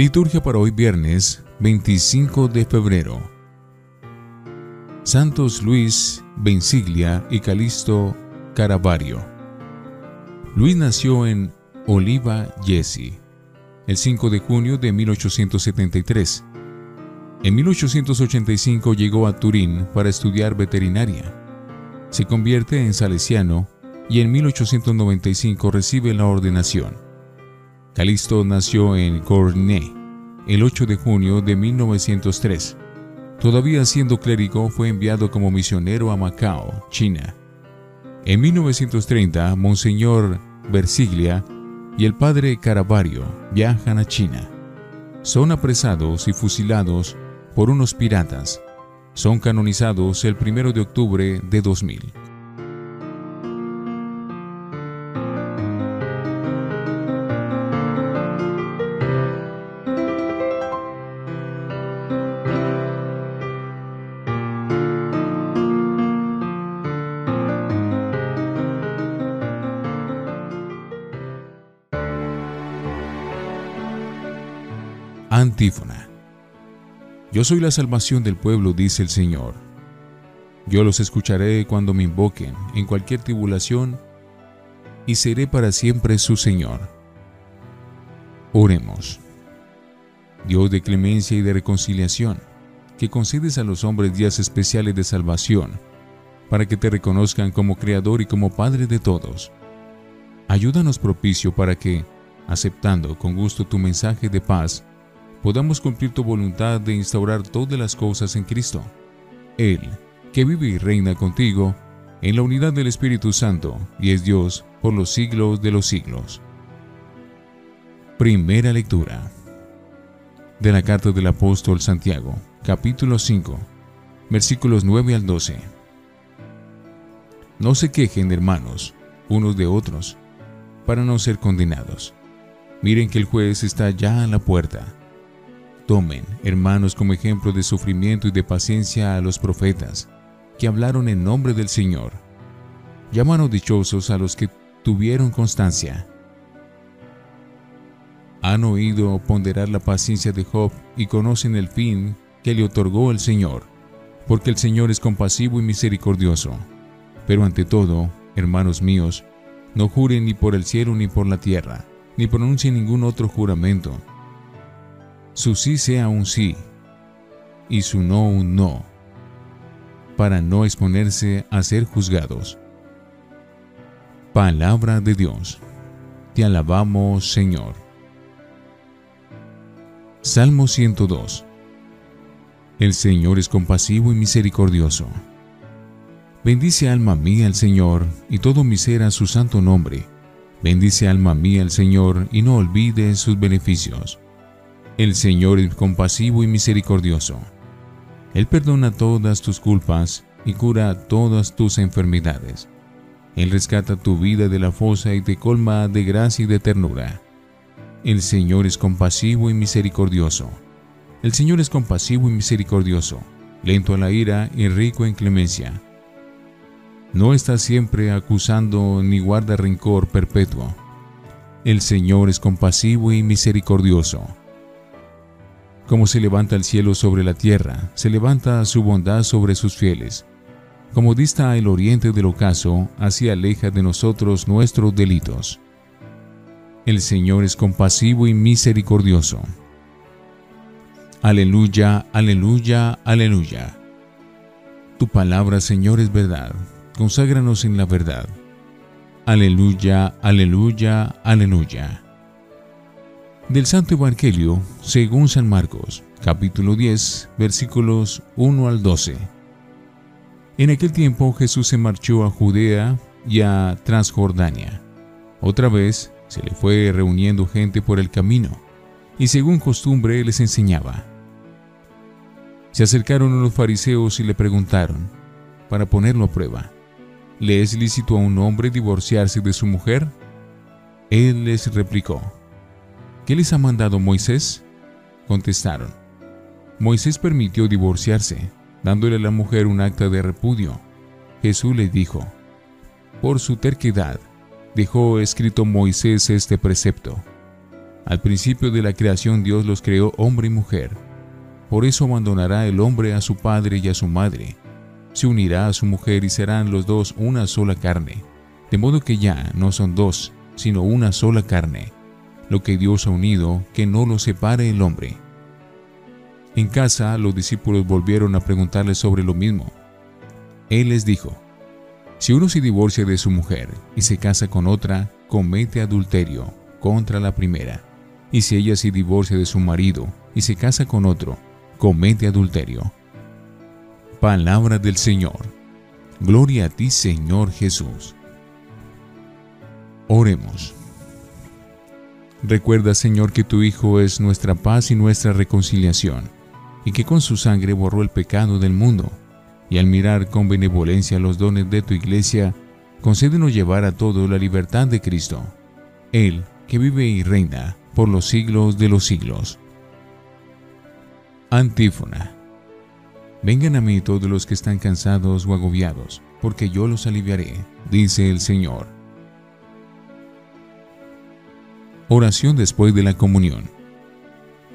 Liturgia para hoy viernes 25 de febrero. Santos Luis Benciglia y Calisto Caravario. Luis nació en Oliva, Jesse, el 5 de junio de 1873. En 1885 llegó a Turín para estudiar veterinaria. Se convierte en salesiano y en 1895 recibe la ordenación. Calisto nació en Gournay el 8 de junio de 1903. Todavía siendo clérigo, fue enviado como misionero a Macao, China. En 1930, Monseñor Versiglia y el padre Caravario viajan a China. Son apresados y fusilados por unos piratas. Son canonizados el 1 de octubre de 2000. Antífona. Yo soy la salvación del pueblo, dice el Señor. Yo los escucharé cuando me invoquen en cualquier tribulación y seré para siempre su Señor. Oremos. Dios de clemencia y de reconciliación, que concedes a los hombres días especiales de salvación, para que te reconozcan como Creador y como Padre de todos. Ayúdanos propicio para que, aceptando con gusto tu mensaje de paz, podamos cumplir tu voluntad de instaurar todas las cosas en Cristo. Él, que vive y reina contigo, en la unidad del Espíritu Santo, y es Dios por los siglos de los siglos. Primera lectura de la carta del apóstol Santiago, capítulo 5, versículos 9 al 12. No se quejen, hermanos, unos de otros, para no ser condenados. Miren que el juez está ya a la puerta Tomen, hermanos, como ejemplo de sufrimiento y de paciencia a los profetas, que hablaron en nombre del Señor. Llámanos dichosos a los que tuvieron constancia. Han oído ponderar la paciencia de Job y conocen el fin que le otorgó el Señor, porque el Señor es compasivo y misericordioso. Pero ante todo, hermanos míos, no juren ni por el cielo ni por la tierra, ni pronuncien ningún otro juramento su sí sea un sí y su no un no, para no exponerse a ser juzgados. Palabra de Dios. Te alabamos, Señor. Salmo 102. El Señor es compasivo y misericordioso. Bendice alma mía al Señor y todo mi ser a su santo nombre. Bendice alma mía al Señor y no olvides sus beneficios. El Señor es compasivo y misericordioso. Él perdona todas tus culpas y cura todas tus enfermedades. Él rescata tu vida de la fosa y te colma de gracia y de ternura. El Señor es compasivo y misericordioso. El Señor es compasivo y misericordioso, lento a la ira y rico en clemencia. No está siempre acusando ni guarda rencor perpetuo. El Señor es compasivo y misericordioso como se levanta el cielo sobre la tierra, se levanta su bondad sobre sus fieles. Como dista el oriente del ocaso, así aleja de nosotros nuestros delitos. El Señor es compasivo y misericordioso. Aleluya, aleluya, aleluya. Tu palabra, Señor, es verdad. Conságranos en la verdad. Aleluya, aleluya, aleluya. Del Santo Evangelio según San Marcos, capítulo 10, versículos 1 al 12. En aquel tiempo Jesús se marchó a Judea y a Transjordania. Otra vez se le fue reuniendo gente por el camino, y según costumbre les enseñaba. Se acercaron los fariseos y le preguntaron, para ponerlo a prueba, ¿le es lícito a un hombre divorciarse de su mujer? Él les replicó, ¿Qué les ha mandado Moisés? Contestaron, Moisés permitió divorciarse, dándole a la mujer un acta de repudio. Jesús le dijo, por su terquedad, dejó escrito Moisés este precepto. Al principio de la creación Dios los creó hombre y mujer. Por eso abandonará el hombre a su padre y a su madre. Se unirá a su mujer y serán los dos una sola carne. De modo que ya no son dos, sino una sola carne. Lo que Dios ha unido, que no lo separe el hombre. En casa los discípulos volvieron a preguntarle sobre lo mismo. Él les dijo, si uno se divorcia de su mujer y se casa con otra, comete adulterio contra la primera. Y si ella se divorcia de su marido y se casa con otro, comete adulterio. Palabra del Señor. Gloria a ti, Señor Jesús. Oremos. Recuerda, Señor, que tu Hijo es nuestra paz y nuestra reconciliación, y que con su sangre borró el pecado del mundo. Y al mirar con benevolencia los dones de tu iglesia, concédenos llevar a todos la libertad de Cristo. Él, que vive y reina por los siglos de los siglos. Antífona. Vengan a mí todos los que están cansados o agobiados, porque yo los aliviaré, dice el Señor. Oración después de la comunión.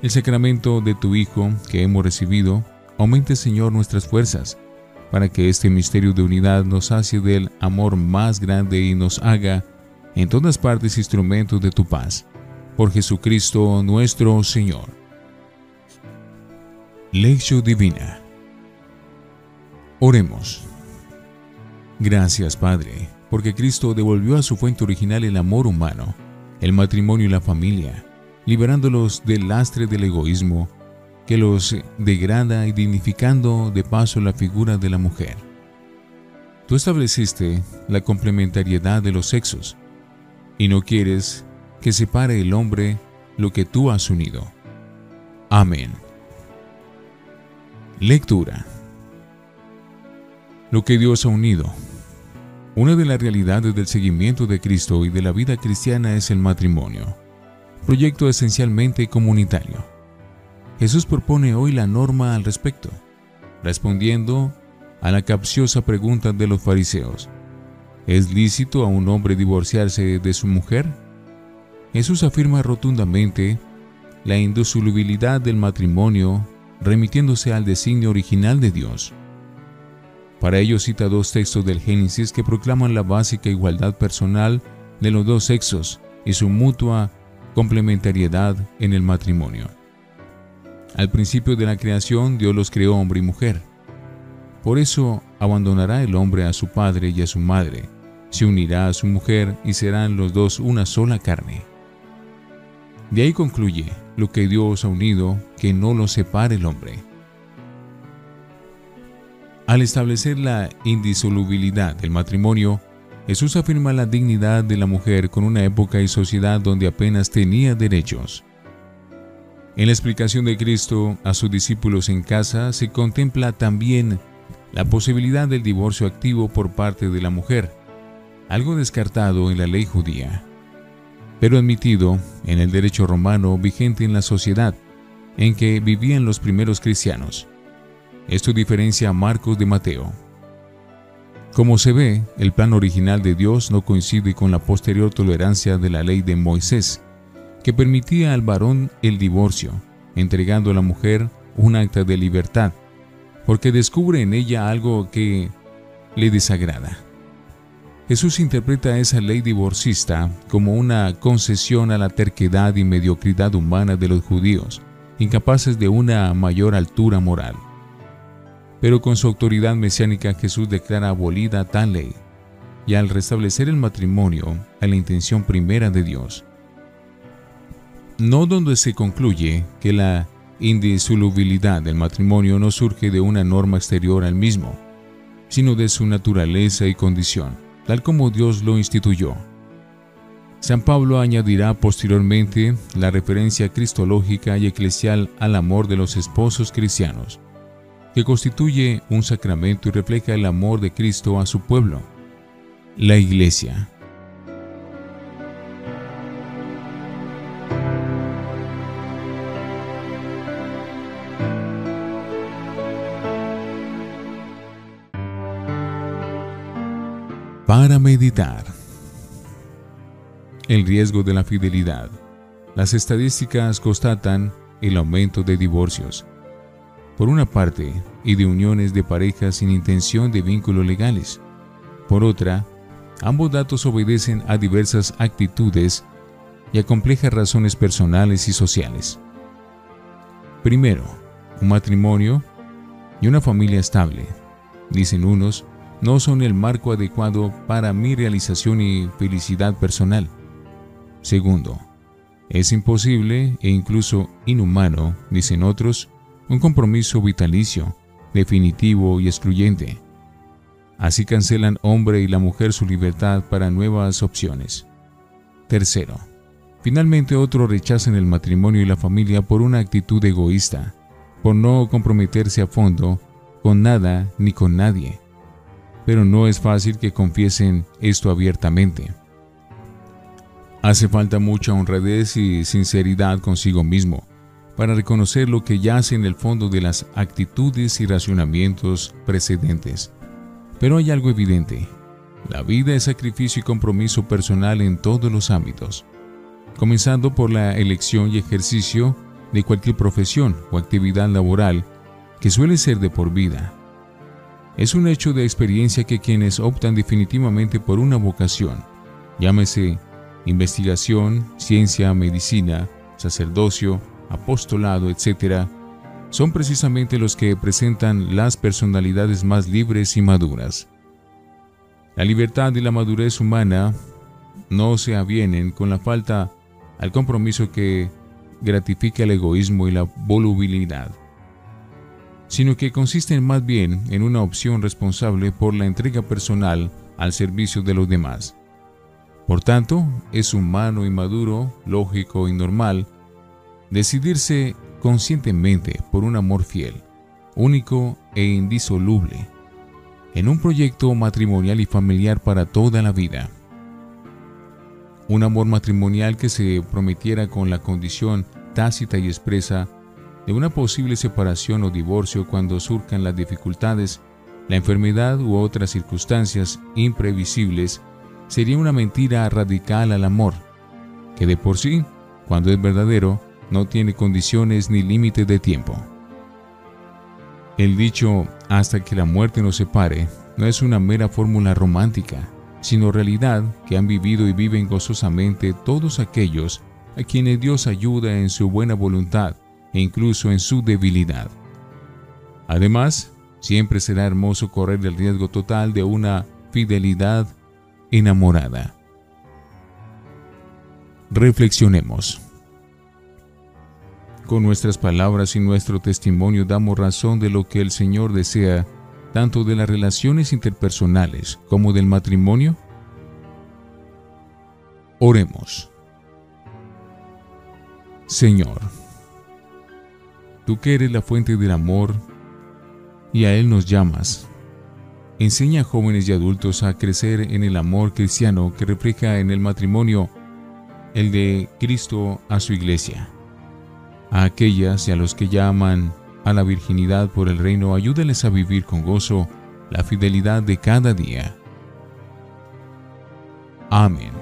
El sacramento de tu Hijo que hemos recibido, aumente Señor nuestras fuerzas, para que este misterio de unidad nos hace del amor más grande y nos haga en todas partes instrumentos de tu paz. Por Jesucristo nuestro Señor. Lección Divina. Oremos. Gracias, Padre, porque Cristo devolvió a su fuente original el amor humano, el matrimonio y la familia, liberándolos del lastre del egoísmo que los degrada y dignificando de paso la figura de la mujer. Tú estableciste la complementariedad de los sexos, y no quieres que separe el hombre lo que tú has unido. Amén. Lectura. Lo que Dios ha unido. Una de las realidades del seguimiento de Cristo y de la vida cristiana es el matrimonio, proyecto esencialmente comunitario. Jesús propone hoy la norma al respecto, respondiendo a la capciosa pregunta de los fariseos. ¿Es lícito a un hombre divorciarse de su mujer? Jesús afirma rotundamente la indisolubilidad del matrimonio remitiéndose al designio original de Dios. Para ello cita dos textos del Génesis que proclaman la básica igualdad personal de los dos sexos y su mutua complementariedad en el matrimonio. Al principio de la creación Dios los creó hombre y mujer. Por eso abandonará el hombre a su padre y a su madre, se unirá a su mujer y serán los dos una sola carne. De ahí concluye lo que Dios ha unido, que no lo separe el hombre. Al establecer la indisolubilidad del matrimonio, Jesús afirma la dignidad de la mujer con una época y sociedad donde apenas tenía derechos. En la explicación de Cristo a sus discípulos en casa se contempla también la posibilidad del divorcio activo por parte de la mujer, algo descartado en la ley judía, pero admitido en el derecho romano vigente en la sociedad en que vivían los primeros cristianos. Esto diferencia a Marcos de Mateo. Como se ve, el plan original de Dios no coincide con la posterior tolerancia de la ley de Moisés, que permitía al varón el divorcio, entregando a la mujer un acta de libertad, porque descubre en ella algo que le desagrada. Jesús interpreta esa ley divorcista como una concesión a la terquedad y mediocridad humana de los judíos, incapaces de una mayor altura moral. Pero con su autoridad mesiánica Jesús declara abolida tal ley, y al restablecer el matrimonio a la intención primera de Dios. No donde se concluye que la indisolubilidad del matrimonio no surge de una norma exterior al mismo, sino de su naturaleza y condición tal como Dios lo instituyó. San Pablo añadirá posteriormente la referencia cristológica y eclesial al amor de los esposos cristianos, que constituye un sacramento y refleja el amor de Cristo a su pueblo, la Iglesia. Para meditar. El riesgo de la fidelidad. las estadísticas constatan el aumento de divorcios. Por una parte, y de uniones de parejas sin intención de vínculos legales. Por otra, ambos datos obedecen a diversas actitudes y a complejas razones personales y sociales. Primero, un matrimonio y una familia estable, dicen unos, no son el marco adecuado para mi realización y felicidad personal. Segundo, es imposible e incluso inhumano, dicen otros, un compromiso vitalicio, definitivo y excluyente. Así cancelan hombre y la mujer su libertad para nuevas opciones. Tercero, finalmente otros rechazan el matrimonio y la familia por una actitud egoísta, por no comprometerse a fondo con nada ni con nadie. Pero no es fácil que confiesen esto abiertamente. Hace falta mucha honradez y sinceridad consigo mismo para reconocer lo que yace en el fondo de las actitudes y racionamientos precedentes. Pero hay algo evidente. La vida es sacrificio y compromiso personal en todos los ámbitos, comenzando por la elección y ejercicio de cualquier profesión o actividad laboral que suele ser de por vida. Es un hecho de experiencia que quienes optan definitivamente por una vocación, llámese investigación, ciencia, medicina, sacerdocio, apostolado, etc., son precisamente los que presentan las personalidades más libres y maduras. La libertad y la madurez humana no se avienen con la falta al compromiso que gratifica el egoísmo y la volubilidad, sino que consisten más bien en una opción responsable por la entrega personal al servicio de los demás. Por tanto, es humano y maduro, lógico y normal decidirse conscientemente por un amor fiel, único e indisoluble, en un proyecto matrimonial y familiar para toda la vida. Un amor matrimonial que se prometiera con la condición tácita y expresa de una posible separación o divorcio cuando surcan las dificultades, la enfermedad u otras circunstancias imprevisibles, sería una mentira radical al amor, que de por sí, cuando es verdadero, no tiene condiciones ni límites de tiempo. El dicho hasta que la muerte nos separe no es una mera fórmula romántica, sino realidad que han vivido y viven gozosamente todos aquellos a quienes Dios ayuda en su buena voluntad e incluso en su debilidad. Además, siempre será hermoso correr el riesgo total de una fidelidad enamorada. Reflexionemos. Con nuestras palabras y nuestro testimonio damos razón de lo que el Señor desea tanto de las relaciones interpersonales como del matrimonio? Oremos. Señor, tú que eres la fuente del amor y a Él nos llamas, enseña a jóvenes y adultos a crecer en el amor cristiano que refleja en el matrimonio el de Cristo a su iglesia. A aquellas y a los que llaman a la virginidad por el reino, ayúdeles a vivir con gozo la fidelidad de cada día. Amén.